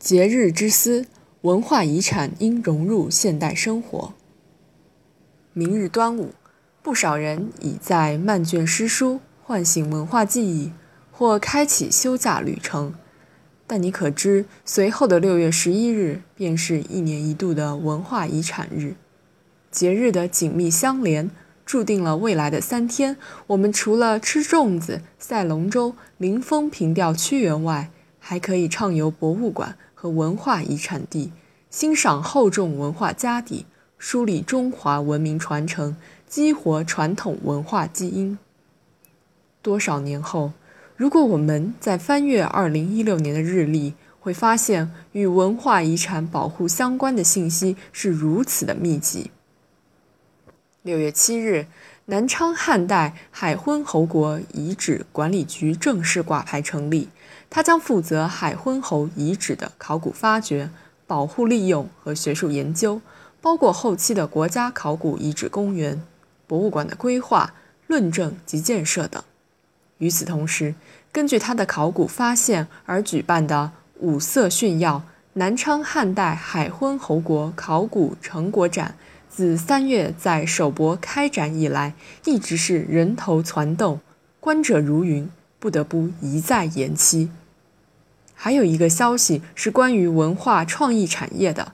节日之思，文化遗产应融入现代生活。明日端午，不少人已在漫卷诗书，唤醒文化记忆，或开启休假旅程。但你可知，随后的六月十一日便是一年一度的文化遗产日。节日的紧密相连，注定了未来的三天，我们除了吃粽子、赛龙舟、临风凭吊屈原外，还可以畅游博物馆。和文化遗产地，欣赏厚重文化家底，梳理中华文明传承，激活传统文化基因。多少年后，如果我们在翻阅2016年的日历，会发现与文化遗产保护相关的信息是如此的密集。六月七日，南昌汉代海昏侯国遗址管理局正式挂牌成立。他将负责海昏侯遗址的考古发掘、保护利用和学术研究，包括后期的国家考古遗址公园、博物馆的规划、论证及建设等。与此同时，根据他的考古发现而举办的五色炫耀南昌汉代海昏侯国考古成果展，自三月在首博开展以来，一直是人头攒动，观者如云，不得不一再延期。还有一个消息是关于文化创意产业的，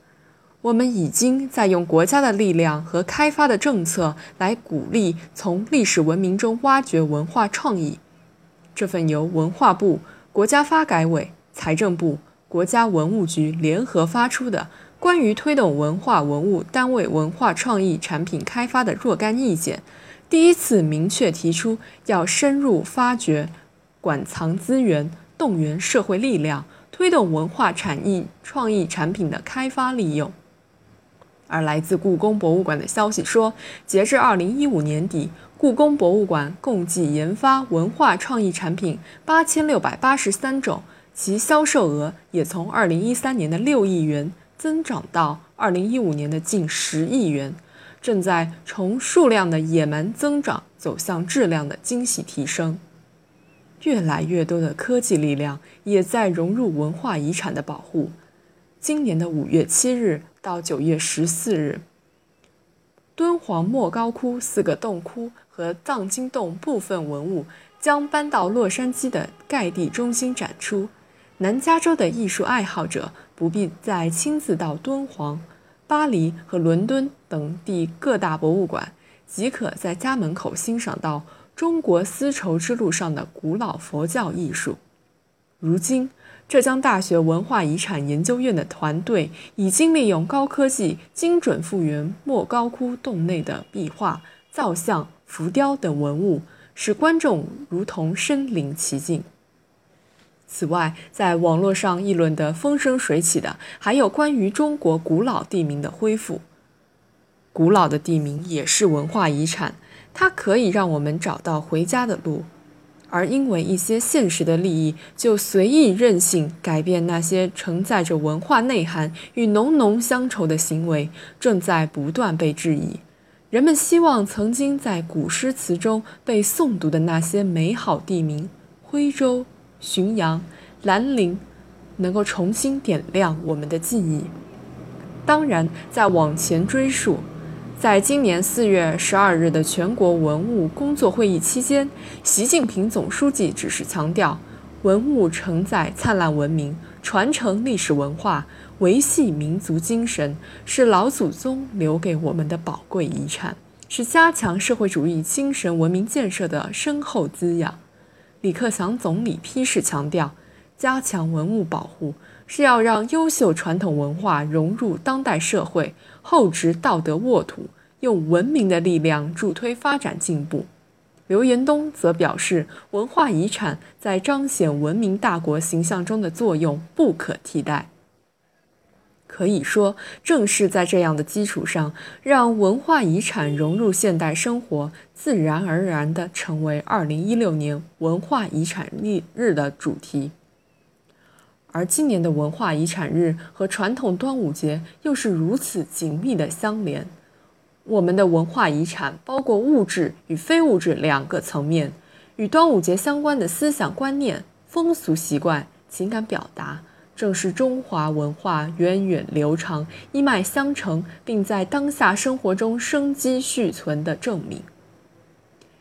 我们已经在用国家的力量和开发的政策来鼓励从历史文明中挖掘文化创意。这份由文化部、国家发改委、财政部、国家文物局联合发出的关于推动文化文物单位文化创意产品开发的若干意见，第一次明确提出要深入发掘、馆藏资源。动员社会力量，推动文化产业创意产品的开发利用。而来自故宫博物馆的消息说，截至二零一五年底，故宫博物馆共计研发文化创意产品八千六百八十三种，其销售额也从二零一三年的六亿元增长到二零一五年的近十亿元，正在从数量的野蛮增长走向质量的惊喜提升。越来越多的科技力量也在融入文化遗产的保护。今年的五月七日到九月十四日，敦煌莫高窟四个洞窟和藏经洞部分文物将搬到洛杉矶的盖地中心展出。南加州的艺术爱好者不必再亲自到敦煌、巴黎和伦敦等地各大博物馆，即可在家门口欣赏到。中国丝绸之路上的古老佛教艺术。如今，浙江大学文化遗产研究院的团队已经利用高科技精准复原莫高窟洞内的壁画、造像、浮雕等文物，使观众如同身临其境。此外，在网络上议论得风生水起的，还有关于中国古老地名的恢复。古老的地名也是文化遗产。它可以让我们找到回家的路，而因为一些现实的利益，就随意任性改变那些承载着文化内涵与浓浓乡愁的行为，正在不断被质疑。人们希望曾经在古诗词中被诵读的那些美好地名——徽州、浔阳、兰陵，能够重新点亮我们的记忆。当然，再往前追溯。在今年四月十二日的全国文物工作会议期间，习近平总书记指示强调，文物承载灿烂文明，传承历史文化，维系民族精神，是老祖宗留给我们的宝贵遗产，是加强社会主义精神文明建设的深厚滋养。李克强总理批示强调，加强文物保护。是要让优秀传统文化融入当代社会，厚植道德沃土，用文明的力量助推发展进步。刘延东则表示，文化遗产在彰显文明大国形象中的作用不可替代。可以说，正是在这样的基础上，让文化遗产融入现代生活，自然而然地成为2016年文化遗产日的主题。而今年的文化遗产日和传统端午节又是如此紧密的相连。我们的文化遗产包括物质与非物质两个层面，与端午节相关的思想观念、风俗习惯、情感表达、正是中华文化源远流长、一脉相承，并在当下生活中生机续存的证明。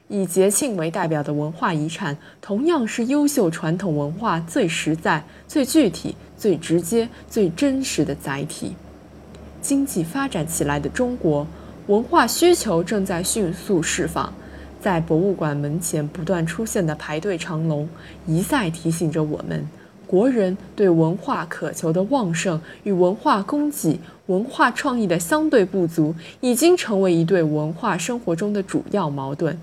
以节庆为代表的文化遗产，同样是优秀传统文化最实在、最具体、最直接、最真实的载体。经济发展起来的中国，文化需求正在迅速释放。在博物馆门前不断出现的排队长龙，一再提醒着我们。国人对文化渴求的旺盛与文化供给、文化创意的相对不足，已经成为一对文化生活中的主要矛盾，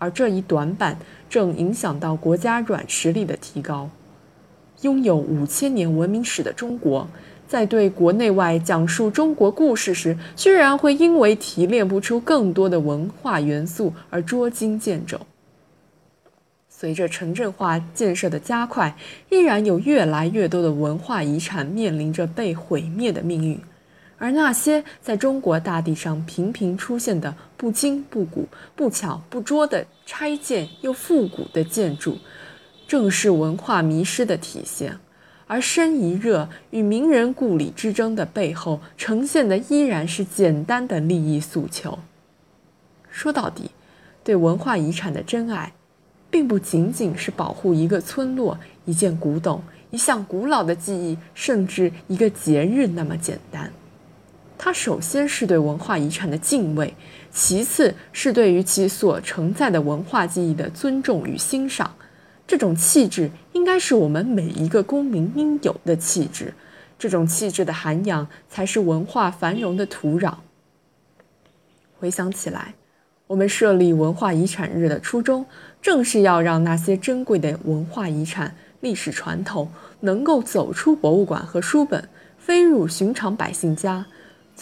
而这一短板正影响到国家软实力的提高。拥有五千年文明史的中国，在对国内外讲述中国故事时，居然会因为提炼不出更多的文化元素而捉襟见肘。随着城镇化建设的加快，依然有越来越多的文化遗产面临着被毁灭的命运。而那些在中国大地上频频出现的不精不古、不巧不拙的拆建又复古的建筑，正是文化迷失的体现。而申遗热与名人故里之争的背后，呈现的依然是简单的利益诉求。说到底，对文化遗产的真爱。并不仅仅是保护一个村落、一件古董、一项古老的记忆，甚至一个节日那么简单。它首先是对文化遗产的敬畏，其次是对于其所承载的文化记忆的尊重与欣赏。这种气质应该是我们每一个公民应有的气质。这种气质的涵养，才是文化繁荣的土壤。回想起来。我们设立文化遗产日的初衷，正是要让那些珍贵的文化遗产、历史传统能够走出博物馆和书本，飞入寻常百姓家。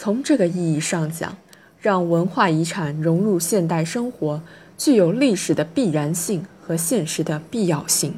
从这个意义上讲，让文化遗产融入现代生活，具有历史的必然性和现实的必要性。